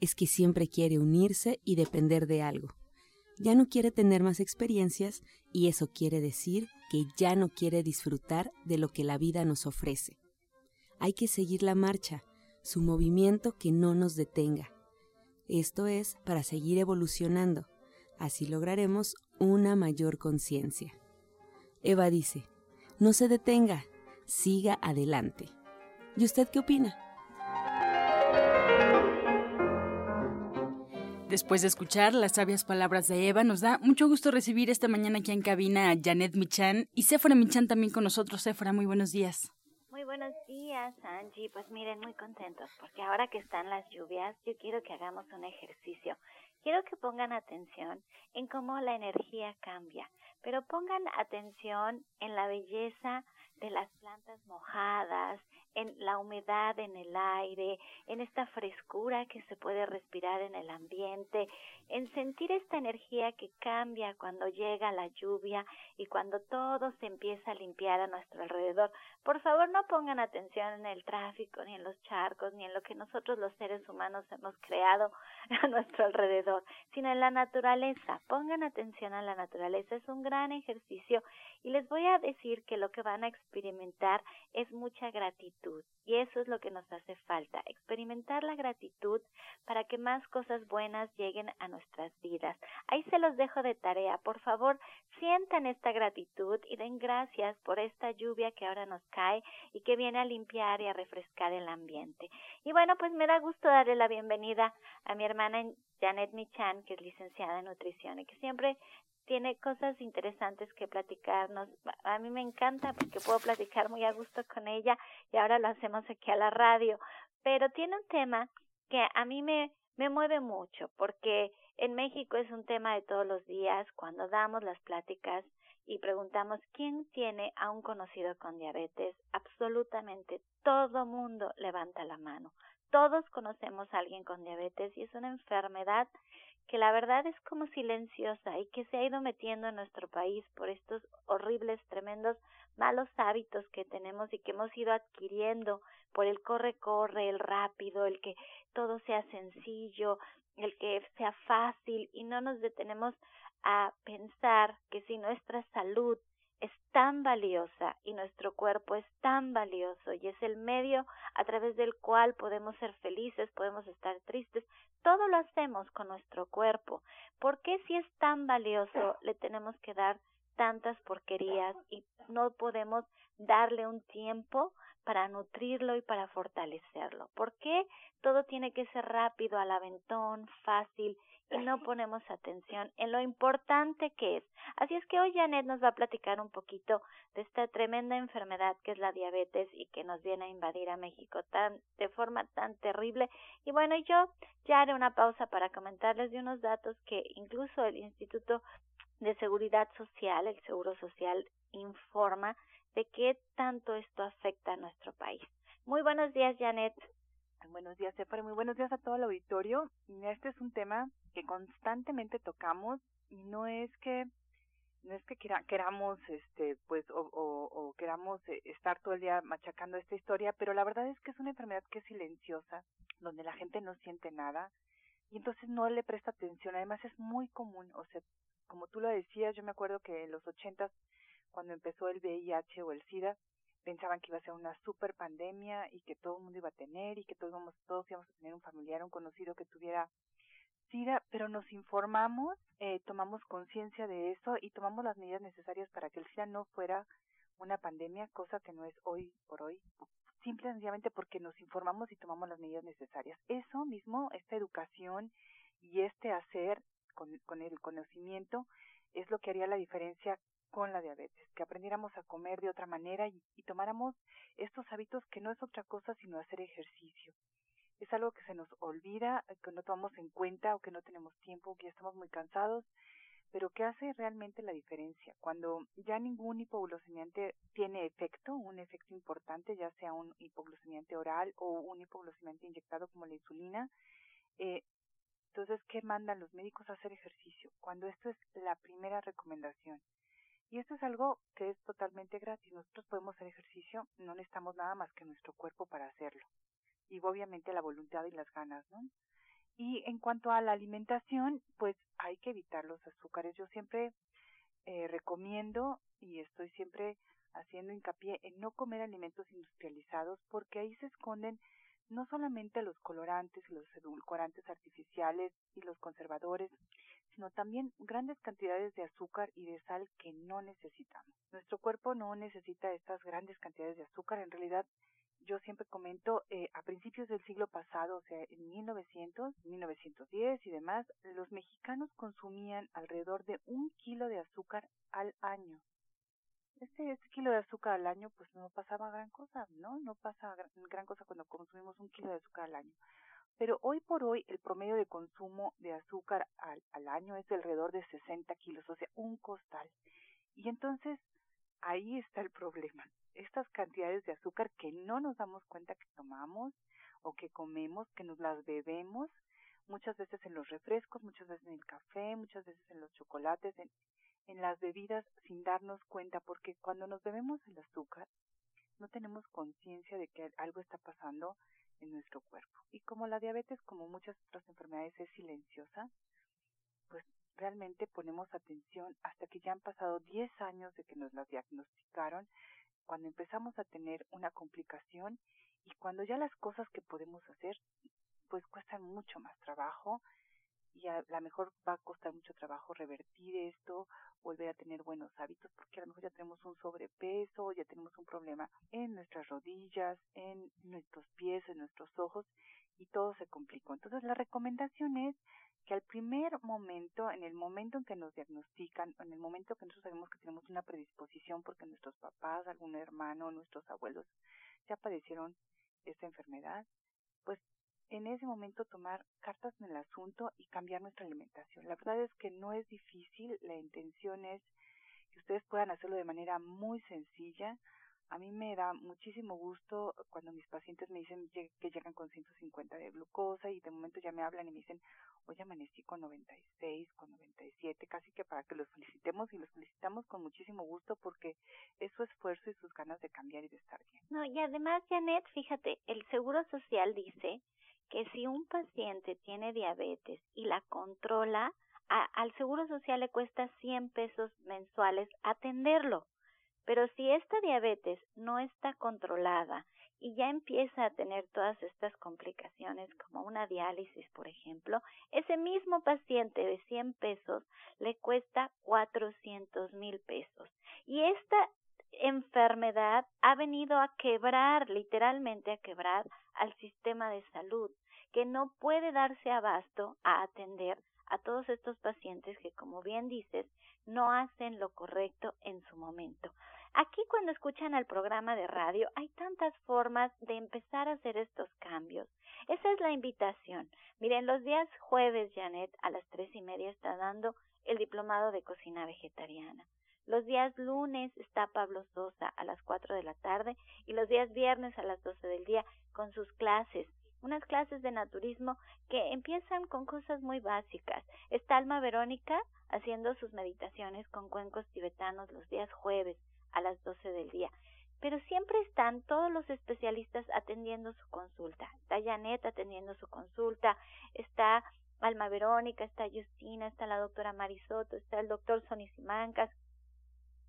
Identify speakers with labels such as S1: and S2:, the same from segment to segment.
S1: es que siempre quiere unirse y depender de algo. Ya no quiere tener más experiencias y eso quiere decir que ya no quiere disfrutar de lo que la vida nos ofrece. Hay que seguir la marcha, su movimiento que no nos detenga. Esto es para seguir evolucionando. Así lograremos una mayor conciencia. Eva dice, no se detenga, siga adelante. ¿Y usted qué opina?
S2: Después de escuchar las sabias palabras de Eva, nos da mucho gusto recibir esta mañana aquí en cabina a Janet Michan y Sephora Michan también con nosotros. Sephora, muy buenos días.
S3: Muy buenos días, Angie. Pues miren, muy contentos porque ahora que están las lluvias, yo quiero que hagamos un ejercicio. Quiero que pongan atención en cómo la energía cambia, pero pongan atención en la belleza de las plantas mojadas, en la humedad en el aire, en esta frescura que se puede respirar en el ambiente, en sentir esta energía que cambia cuando llega la lluvia y cuando todo se empieza a limpiar a nuestro alrededor. Por favor, no pongan atención en el tráfico, ni en los charcos, ni en lo que nosotros los seres humanos hemos creado a nuestro alrededor, sino en la naturaleza. Pongan atención a la naturaleza. Es un gran ejercicio y les voy a decir que lo que van a experimentar es mucha gratitud. Y eso es lo que nos hace falta, experimentar la gratitud para que más cosas buenas lleguen a nuestras vidas. Ahí se los dejo de tarea. Por favor, sientan esta gratitud y den gracias por esta lluvia que ahora nos cae y que viene a limpiar y a refrescar el ambiente. Y bueno, pues me da gusto darle la bienvenida a mi hermana Janet Michan, que es licenciada en nutrición y que siempre tiene cosas interesantes que platicarnos. A mí me encanta porque puedo platicar muy a gusto con ella y ahora lo hacemos aquí a la radio. Pero tiene un tema que a mí me, me mueve mucho porque en México es un tema de todos los días cuando damos las pláticas y preguntamos quién tiene a un conocido con diabetes. Absolutamente todo mundo levanta la mano. Todos conocemos a alguien con diabetes y es una enfermedad que la verdad es como silenciosa y que se ha ido metiendo en nuestro país por estos horribles, tremendos, malos hábitos que tenemos y que hemos ido adquiriendo por el corre-corre, el rápido, el que todo sea sencillo, el que sea fácil y no nos detenemos a pensar que si nuestra salud es tan valiosa y nuestro cuerpo es tan valioso y es el medio a través del cual podemos ser felices, podemos estar tristes, todo lo hacemos con nuestro cuerpo. ¿Por qué si es tan valioso le tenemos que dar tantas porquerías y no podemos darle un tiempo para nutrirlo y para fortalecerlo? ¿Por qué todo tiene que ser rápido, al aventón, fácil no ponemos atención en lo importante que es. Así es que hoy Janet nos va a platicar un poquito de esta tremenda enfermedad que es la diabetes y que nos viene a invadir a México tan de forma tan terrible. Y bueno, yo ya haré una pausa para comentarles de unos datos que incluso el Instituto de Seguridad Social, el Seguro Social, informa de qué tanto esto afecta a nuestro país. Muy buenos días, Janet.
S4: Buenos días, Efra. Muy buenos días a todo el auditorio. Este es un tema que constantemente tocamos y no es que no es que queramos este pues o, o, queramos eh, estar todo el día machacando esta historia pero la verdad es que es una enfermedad que es silenciosa donde la gente no siente nada y entonces no le presta atención además es muy común o sea como tú lo decías yo me acuerdo que en los ochentas cuando empezó el VIH o el SIDA pensaban que iba a ser una super pandemia y que todo el mundo iba a tener y que todos, todos íbamos a tener un familiar, un conocido que tuviera SIDA, pero nos informamos, eh, tomamos conciencia de eso y tomamos las medidas necesarias para que el SIDA no fuera una pandemia, cosa que no es hoy por hoy, simple y sencillamente porque nos informamos y tomamos las medidas necesarias. Eso mismo, esta educación y este hacer con, con el conocimiento es lo que haría la diferencia con la diabetes, que aprendiéramos a comer de otra manera y, y tomáramos estos hábitos que no es otra cosa sino hacer ejercicio. Es algo que se nos olvida, que no tomamos en cuenta o que no tenemos tiempo, que ya estamos muy cansados pero ¿qué hace realmente la diferencia? Cuando ya ningún hipoglucemiante tiene efecto, un efecto importante, ya sea un hipoglucemiante oral o un hipoglucemiante inyectado como la insulina, eh, entonces, ¿qué mandan los médicos a hacer ejercicio? Cuando esto es la primera recomendación. Y esto es algo que es totalmente gratis. Nosotros podemos hacer ejercicio, no necesitamos nada más que nuestro cuerpo para hacerlo. Y obviamente la voluntad y las ganas, ¿no? Y en cuanto a la alimentación, pues hay que evitar los azúcares. Yo siempre eh, recomiendo y estoy siempre haciendo hincapié en no comer alimentos industrializados porque ahí se esconden no solamente los colorantes y los edulcorantes artificiales y los conservadores, sino también grandes cantidades de azúcar y de sal que no necesitamos. Nuestro cuerpo no necesita estas grandes cantidades de azúcar, en realidad yo siempre comento, eh, a principios del siglo pasado, o sea, en 1900, 1910 y demás, los mexicanos consumían alrededor de un kilo de azúcar al año. Este, este kilo de azúcar al año, pues no pasaba gran cosa, ¿no? No pasa gran, gran cosa cuando consumimos un kilo de azúcar al año. Pero hoy por hoy el promedio de consumo de azúcar al, al año es de alrededor de 60 kilos, o sea, un costal. Y entonces ahí está el problema estas cantidades de azúcar que no nos damos cuenta que tomamos o que comemos, que nos las bebemos, muchas veces en los refrescos, muchas veces en el café, muchas veces en los chocolates, en, en las bebidas sin darnos cuenta, porque cuando nos bebemos el azúcar, no tenemos conciencia de que algo está pasando en nuestro cuerpo. Y como la diabetes, como muchas otras enfermedades, es silenciosa, pues realmente ponemos atención hasta que ya han pasado 10 años de que nos la diagnosticaron cuando empezamos a tener una complicación y cuando ya las cosas que podemos hacer pues cuestan mucho más trabajo y a lo mejor va a costar mucho trabajo revertir esto, volver a tener buenos hábitos, porque a lo mejor ya tenemos un sobrepeso, ya tenemos un problema en nuestras rodillas, en nuestros pies, en nuestros ojos, y todo se complicó. Entonces la recomendación es que al primer momento, en el momento en que nos diagnostican, en el momento que nosotros sabemos que tenemos una predisposición porque nuestros papás, algún hermano, nuestros abuelos ya padecieron esta enfermedad, pues en ese momento tomar cartas en el asunto y cambiar nuestra alimentación. La verdad es que no es difícil, la intención es que ustedes puedan hacerlo de manera muy sencilla, a mí me da muchísimo gusto cuando mis pacientes me dicen que llegan con 150 de glucosa y de momento ya me hablan y me dicen, hoy amanecí con 96, con 97, casi que para que los felicitemos y los felicitamos con muchísimo gusto porque es su esfuerzo y sus ganas de cambiar y de estar bien.
S3: No, y además, Janet, fíjate, el Seguro Social dice que si un paciente tiene diabetes y la controla, al Seguro Social le cuesta 100 pesos mensuales atenderlo. Pero si esta diabetes no está controlada y ya empieza a tener todas estas complicaciones como una diálisis, por ejemplo, ese mismo paciente de 100 pesos le cuesta 400 mil pesos. Y esta enfermedad ha venido a quebrar, literalmente a quebrar al sistema de salud, que no puede darse abasto a atender a todos estos pacientes que, como bien dices, no hacen lo correcto en su momento. Aquí cuando escuchan al programa de radio hay tantas formas de empezar a hacer estos cambios. Esa es la invitación. Miren, los días jueves, Janet, a las tres y media está dando el diplomado de cocina vegetariana. Los días lunes está Pablo Sosa a las cuatro de la tarde y los días viernes a las doce del día con sus clases unas clases de naturismo que empiezan con cosas muy básicas. Está Alma Verónica haciendo sus meditaciones con cuencos tibetanos los días jueves a las 12 del día. Pero siempre están todos los especialistas atendiendo su consulta. Está Janet atendiendo su consulta, está Alma Verónica, está Justina, está la doctora Marisoto, está el doctor Sonisimancas.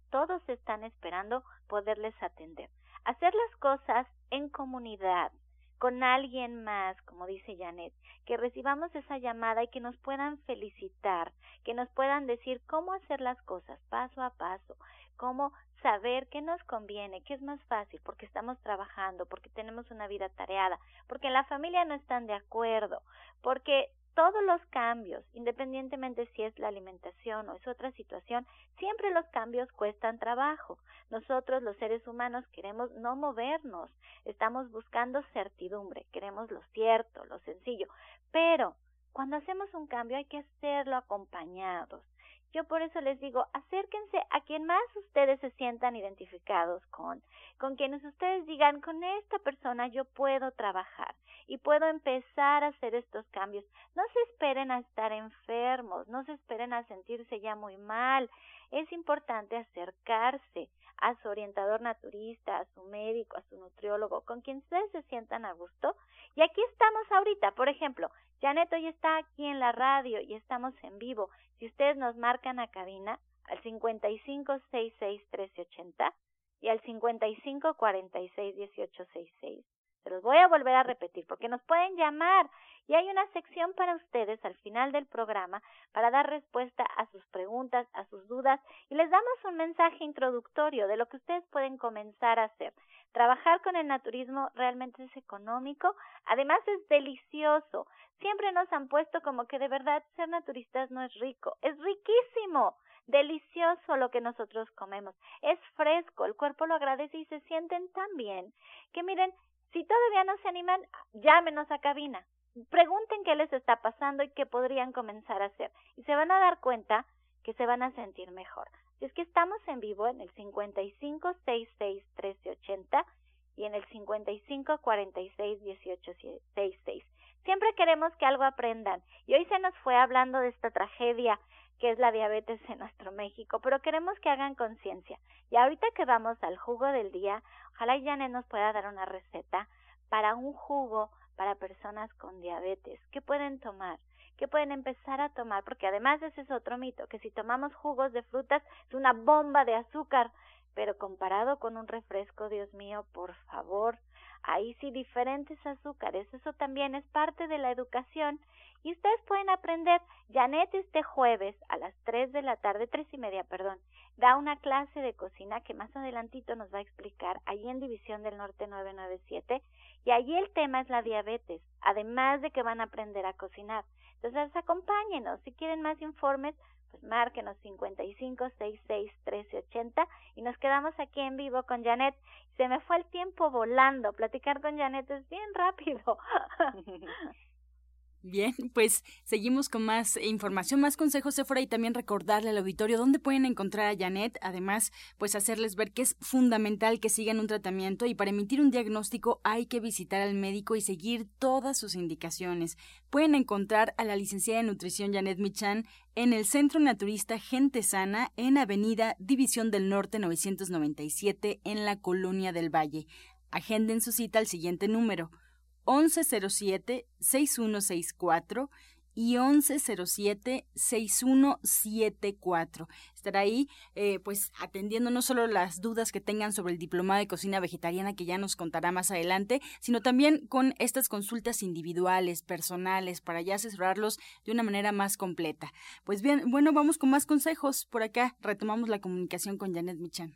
S3: Todos están esperando poderles atender. Hacer las cosas en comunidad, con alguien más, como dice Janet, que recibamos esa llamada y que nos puedan felicitar, que nos puedan decir cómo hacer las cosas paso a paso, cómo saber qué nos conviene, qué es más fácil, porque estamos trabajando, porque tenemos una vida tareada, porque en la familia no están de acuerdo, porque todos los cambios, independientemente si es la alimentación o es otra situación, siempre los cambios cuestan trabajo. Nosotros los seres humanos queremos no movernos, estamos buscando certidumbre, queremos lo cierto, lo sencillo, pero cuando hacemos un cambio hay que hacerlo acompañados. Yo por eso les digo, acérquense a quien más ustedes se sientan identificados con, con quienes ustedes digan, con esta persona yo puedo trabajar y puedo empezar a hacer estos cambios. No se esperen a estar enfermos, no se esperen a sentirse ya muy mal. Es importante acercarse a su orientador naturista, a su médico, a su nutriólogo, con quien ustedes se sientan a gusto. Y aquí estamos ahorita, por ejemplo, Janet hoy está aquí en la radio y estamos en vivo. Si ustedes nos marcan a cabina al 55661380 y al 55461866. Se los voy a volver a repetir porque nos pueden llamar y hay una sección para ustedes al final del programa para dar respuesta a sus preguntas, a sus dudas y les damos un mensaje introductorio de lo que ustedes pueden comenzar a hacer. Trabajar con el naturismo realmente es económico, además es delicioso. Siempre nos han puesto como que de verdad ser naturistas no es rico, es riquísimo, delicioso lo que nosotros comemos, es fresco, el cuerpo lo agradece y se sienten tan bien que miren, si todavía no se animan, llámenos a cabina, pregunten qué les está pasando y qué podrían comenzar a hacer y se van a dar cuenta que se van a sentir mejor. Es que estamos en vivo en el 55661380 y en el 55461866. Siempre queremos que algo aprendan y hoy se nos fue hablando de esta tragedia que es la diabetes en nuestro México, pero queremos que hagan conciencia. Y ahorita que vamos al jugo del día, ojalá Janet nos pueda dar una receta para un jugo para personas con diabetes. ¿Qué pueden tomar? que pueden empezar a tomar, porque además ese es otro mito, que si tomamos jugos de frutas es una bomba de azúcar, pero comparado con un refresco, Dios mío, por favor, ahí sí diferentes azúcares, eso también es parte de la educación y ustedes pueden aprender. Janet este jueves a las tres de la tarde, tres y media, perdón, da una clase de cocina que más adelantito nos va a explicar allí en División del Norte 997 y allí el tema es la diabetes, además de que van a aprender a cocinar. Entonces, acompáñenos. Si quieren más informes, pues márquenos 55 66 13 80 y nos quedamos aquí en vivo con Janet. Se me fue el tiempo volando. Platicar con Janet es bien rápido.
S2: Bien, pues seguimos con más información, más consejos, Sephora, y también recordarle al auditorio dónde pueden encontrar a Janet. Además, pues hacerles ver que es fundamental que sigan un tratamiento y para emitir un diagnóstico hay que visitar al médico y seguir todas sus indicaciones. Pueden encontrar a la licenciada de nutrición Janet Michan en el Centro Naturista Gente Sana en Avenida División del Norte 997 en la Colonia del Valle. Agenden su cita al siguiente número 1107-6164 y 1107-6174. Estará ahí, eh, pues, atendiendo no solo las dudas que tengan sobre el diplomado de cocina vegetariana, que ya nos contará más adelante, sino también con estas consultas individuales, personales, para ya asesorarlos de una manera más completa. Pues bien, bueno, vamos con más consejos. Por acá retomamos la comunicación con Janet Michan.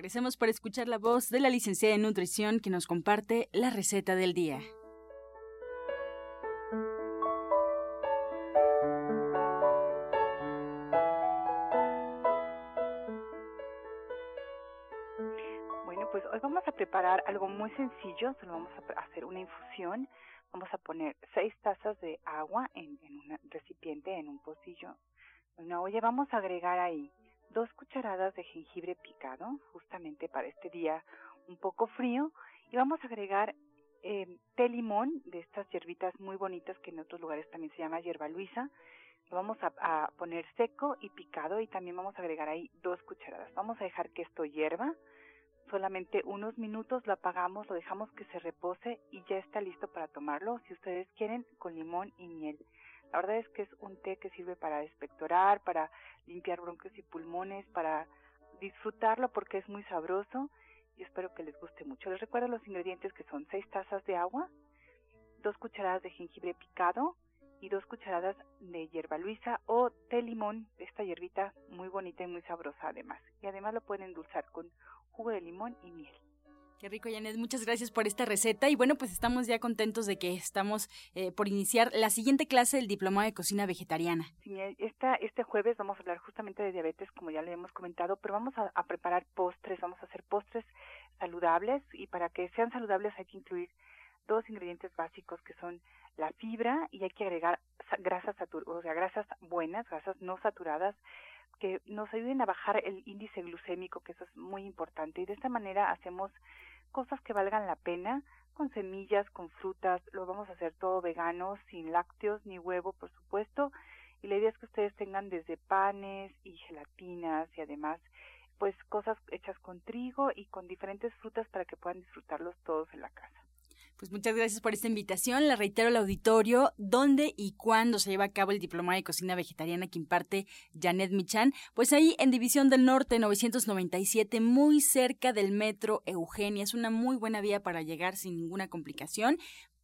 S2: Regresemos para escuchar la voz de la licenciada en nutrición que nos comparte la receta del día.
S4: Bueno, pues hoy vamos a preparar algo muy sencillo, solo vamos a hacer una infusión. Vamos a poner seis tazas de agua en, un recipiente, en un pocillo, una olla. Vamos a agregar ahí dos cucharadas de jengibre picado, justamente para este día un poco frío, y vamos a agregar eh, té limón, de estas hierbitas muy bonitas que en otros lugares también se llama hierba luisa. Lo vamos a, a poner seco y picado y también vamos a agregar ahí dos cucharadas. Vamos a dejar que esto hierva solamente unos minutos, lo apagamos, lo dejamos que se repose y ya está listo para tomarlo, si ustedes quieren, con limón y miel. La verdad es que es un té que sirve para despectorar, para limpiar bronquios y pulmones, para disfrutarlo porque es muy sabroso y espero que les guste mucho. Les recuerdo los ingredientes que son 6 tazas de agua, 2 cucharadas de jengibre picado y 2 cucharadas de hierba luisa o té limón, esta hierbita muy bonita y muy sabrosa además. Y además lo pueden endulzar con jugo de limón y miel.
S2: Qué rico, Janet. Muchas gracias por esta receta. Y bueno, pues estamos ya contentos de que estamos eh, por iniciar la siguiente clase del Diplomado de Cocina Vegetariana.
S4: Sí, esta, este jueves vamos a hablar justamente de diabetes, como ya le hemos comentado, pero vamos a, preparar postres, vamos a hacer postres saludables y para que sean saludables hay que incluir dos ingredientes básicos que son la fibra y hay que agregar grasas, o sea, grasas buenas, grasas no saturadas, que nos ayuden a bajar el índice glucémico, que eso es muy importante. Y de esta manera hacemos cosas que valgan la pena, con semillas, con frutas, lo vamos a hacer todo vegano, sin lácteos ni huevo, por supuesto. Y la idea es que ustedes tengan desde panes y gelatinas y además pues cosas hechas con trigo y con diferentes frutas para que puedan disfrutarlos todos en la casa.
S2: Pues muchas gracias por esta invitación. Le reitero al auditorio dónde y cuándo se lleva a cabo el Diplomado de Cocina Vegetariana que imparte Janet Michan. Pues ahí en División del Norte 997, muy cerca del metro Eugenia. Es una muy buena vía para llegar sin ninguna complicación.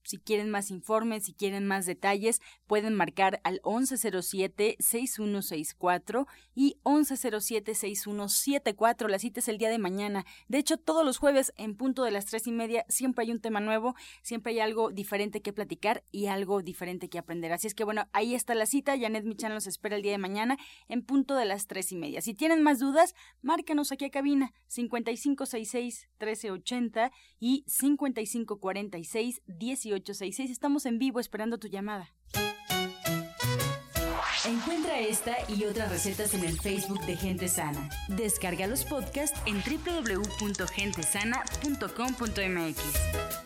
S2: Si quieren más informes, si quieren más detalles, pueden marcar al 1107-6164 y 1107-6174. La cita es el día de mañana. De hecho, todos los jueves en punto de las tres y media siempre hay un tema nuevo, siempre hay algo diferente que platicar y algo diferente que aprender. Así es que bueno, ahí está la cita. Janet Michan los espera el día de mañana en punto de las tres y media. Si tienen más dudas, márcanos aquí a cabina 5566-1380 y 5546-18 Estamos en vivo esperando tu llamada.
S5: Encuentra esta y otras recetas en el Facebook de Gente Sana. Descarga los podcasts en www.gentesana.com.mx.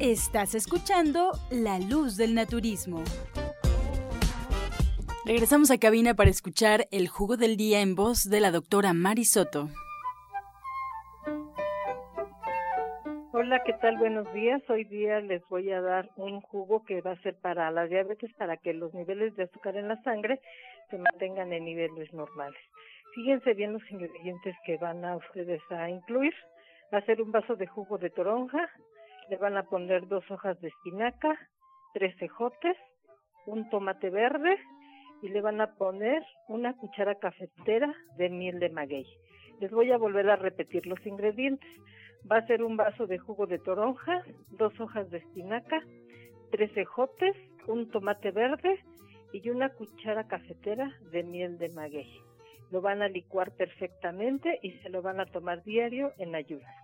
S2: Estás escuchando La Luz del Naturismo. Regresamos a cabina para escuchar el jugo del día en voz de la doctora Mari Soto.
S6: Hola, ¿qué tal? Buenos días. Hoy día les voy a dar un jugo que va a ser para la diabetes, para que los niveles de azúcar en la sangre se mantengan en niveles normales. Fíjense bien los ingredientes que van a ustedes a incluir. Va a ser un vaso de jugo de toronja, le van a poner dos hojas de espinaca, tres cejotes, un tomate verde y le van a poner una cuchara cafetera de miel de maguey. Les voy a volver a repetir los ingredientes. Va a ser un vaso de jugo de toronja, dos hojas de espinaca, tres cejotes, un tomate verde y una cuchara cafetera de miel de maguey. Lo van a licuar perfectamente y se lo van a tomar diario en ayunas.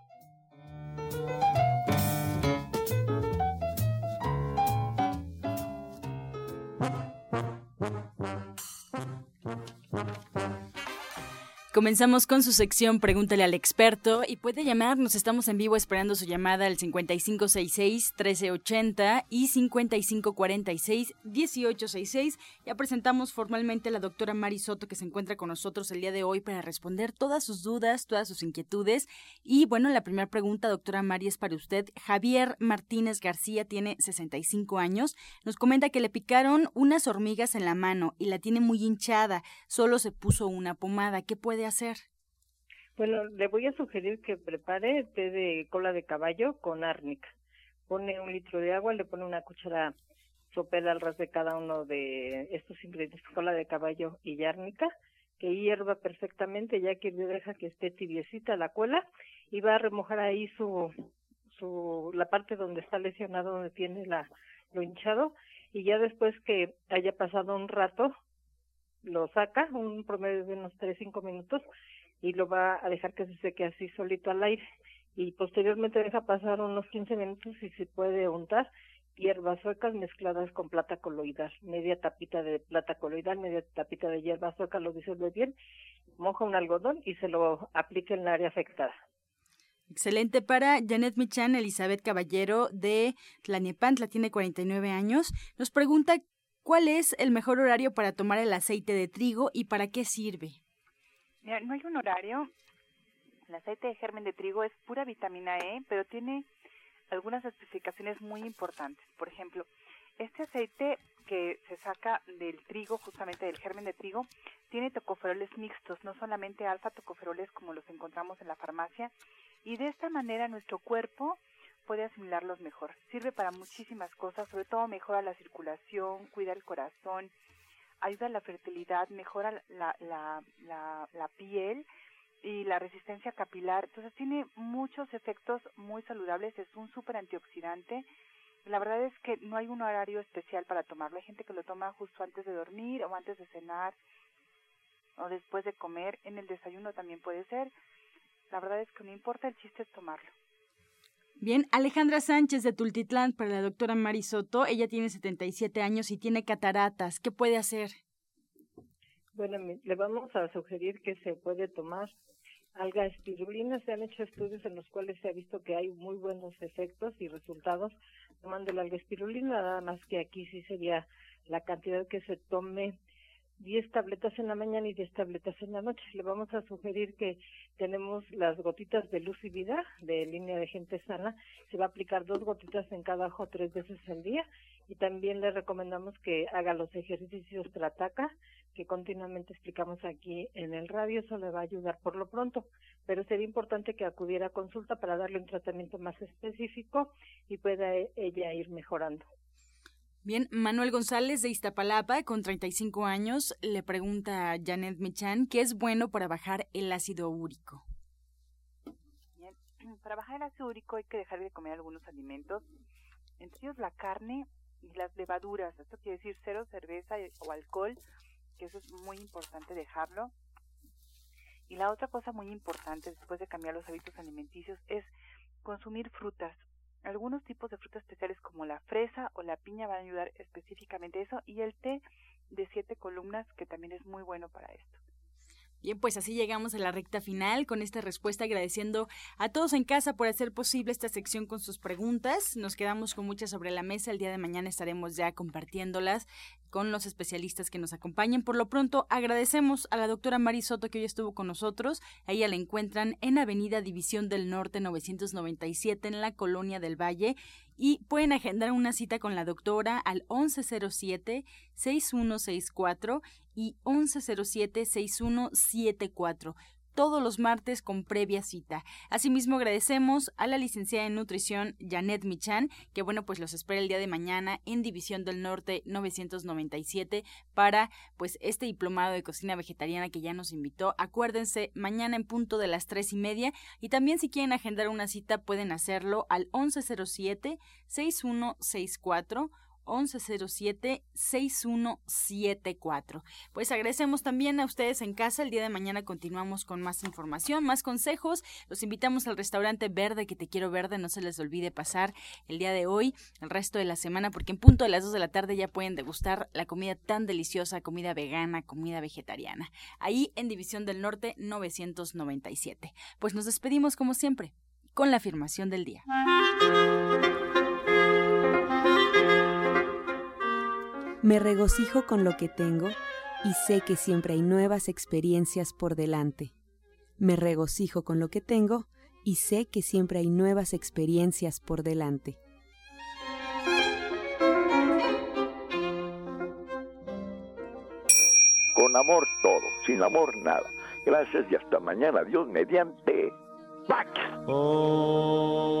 S2: Comenzamos con su sección Pregúntale al experto y puede llamarnos. Estamos en vivo esperando su llamada al 5566-1380 y 5546-1866. Ya presentamos formalmente a la doctora Mari Soto que se encuentra con nosotros el día de hoy para responder todas sus dudas, todas sus inquietudes. Y bueno, la primera pregunta, doctora Mari, es para usted. Javier Martínez García tiene 65 años. Nos comenta que le picaron unas hormigas en la mano y la tiene muy hinchada. Solo se puso una pomada. ¿Qué puede hacer?
S6: Bueno, le voy a sugerir que prepare té de cola de caballo con árnica. Pone un litro de agua, le pone una cuchara sopera al ras de cada uno de estos ingredientes, cola de caballo y árnica, que hierva perfectamente, ya que deja que esté tibiecita la cola y va a remojar ahí su, la parte donde está lesionado, donde tiene la, lo hinchado, y ya después que haya pasado un rato, lo saca, un promedio de unos 3-5 minutos, y lo va a dejar que se seque así solito al aire. Y posteriormente deja pasar unos 15 minutos y se puede untar hierbas suecas mezcladas con plata coloidal, media tapita de plata coloidal, media tapita de hierba sueca, lo disuelve bien, moja un algodón y se lo aplica en el área afectada.
S2: Excelente para Janet Michan, Elizabeth Caballero de Tlanepantla, tiene 49 años. Nos pregunta cuál es el mejor horario para tomar el aceite de trigo y para qué sirve.
S4: Mira, no hay un horario. El aceite de germen de trigo es pura vitamina E, pero tiene algunas especificaciones muy importantes. Por ejemplo, este aceite que se saca del trigo, justamente del germen de trigo, tiene tocoferoles mixtos, no solamente alfa tocoferoles como los encontramos en la farmacia, y de esta manera nuestro cuerpo puede asimilarlos mejor. Sirve para muchísimas cosas, sobre todo mejora la circulación, cuida el corazón, ayuda a la fertilidad, mejora la, la, la, piel, y la resistencia capilar. Entonces tiene muchos efectos muy saludables, es un súper antioxidante. La verdad es que no hay un horario especial para tomarlo. Hay gente que lo toma justo antes de dormir o antes de cenar o después de comer. En el desayuno también puede ser. La verdad es que no importa, el chiste es tomarlo.
S2: Bien, Alejandra Sánchez de Tultitlán para la doctora Marisoto. Ella tiene 77 años y tiene cataratas. ¿Qué puede hacer?
S6: Bueno, le vamos a sugerir que se puede tomar alga espirulina. Se han hecho estudios en los cuales se ha visto que hay muy buenos efectos y resultados tomando la alga espirulina, nada más que aquí sí sería la cantidad que se tome 10 tabletas en la mañana y 10 tabletas en la noche. Le vamos a sugerir que tenemos las gotitas de luz y vida de línea de gente sana. Se va a aplicar dos gotitas en cada ojo tres veces al día y también le recomendamos que haga los ejercicios Trataca que continuamente explicamos aquí en el radio. Eso le va a ayudar por lo pronto, pero sería importante que acudiera a consulta para darle un tratamiento más específico y pueda ella ir mejorando.
S2: Bien, Manuel González de Iztapalapa, con 35 años, le pregunta a Janet Michan qué es bueno para bajar el ácido úrico.
S4: Para bajar el ácido úrico hay que dejar de comer algunos alimentos, entre ellos la carne y las levaduras. Esto quiere decir cero cerveza o alcohol, que eso es muy importante dejarlo. Y la otra cosa muy importante después de cambiar los hábitos alimenticios es consumir frutas algunos tipos de frutas especiales como la fresa o la piña van a ayudar específicamente a eso y el té de siete columnas que también es muy bueno para esto.
S2: Bien, pues así llegamos a la recta final con esta respuesta agradeciendo a todos en casa por hacer posible esta sección con sus preguntas. Nos quedamos con muchas sobre la mesa. El día de mañana estaremos ya compartiéndolas con los especialistas que nos acompañen. Por lo pronto, agradecemos a la doctora Mari Soto que hoy estuvo con nosotros. A ella la encuentran en Avenida División del Norte 997 en la Colonia del Valle y pueden agendar una cita con la doctora al 1107-6164 y 1107-6174 todos los martes con previa cita. Asimismo, agradecemos a la licenciada en nutrición Janet Michan, que bueno, pues los espera el día de mañana en División del Norte 997 para pues este diplomado de cocina vegetariana que ya nos invitó. Acuérdense, mañana en punto de las tres y media y también si quieren agendar una cita pueden hacerlo al 1107 6164 1107-6174. Pues agradecemos también a ustedes en casa. El día de mañana continuamos con más información, más consejos. Los invitamos al restaurante Verde, que te quiero verde. No se les olvide pasar el día de hoy, el resto de la semana, porque en punto de las 2 de la tarde ya pueden degustar la comida tan deliciosa, comida vegana, comida vegetariana. Ahí en División del Norte 997. Pues nos despedimos como siempre con la afirmación del día.
S1: Me regocijo con lo que tengo y sé que siempre hay nuevas experiencias por delante. Me regocijo con lo que tengo y sé que siempre hay nuevas experiencias por delante.
S7: Con amor todo, sin amor nada. Gracias y hasta mañana. Dios mediante. ¡Pax! Oh.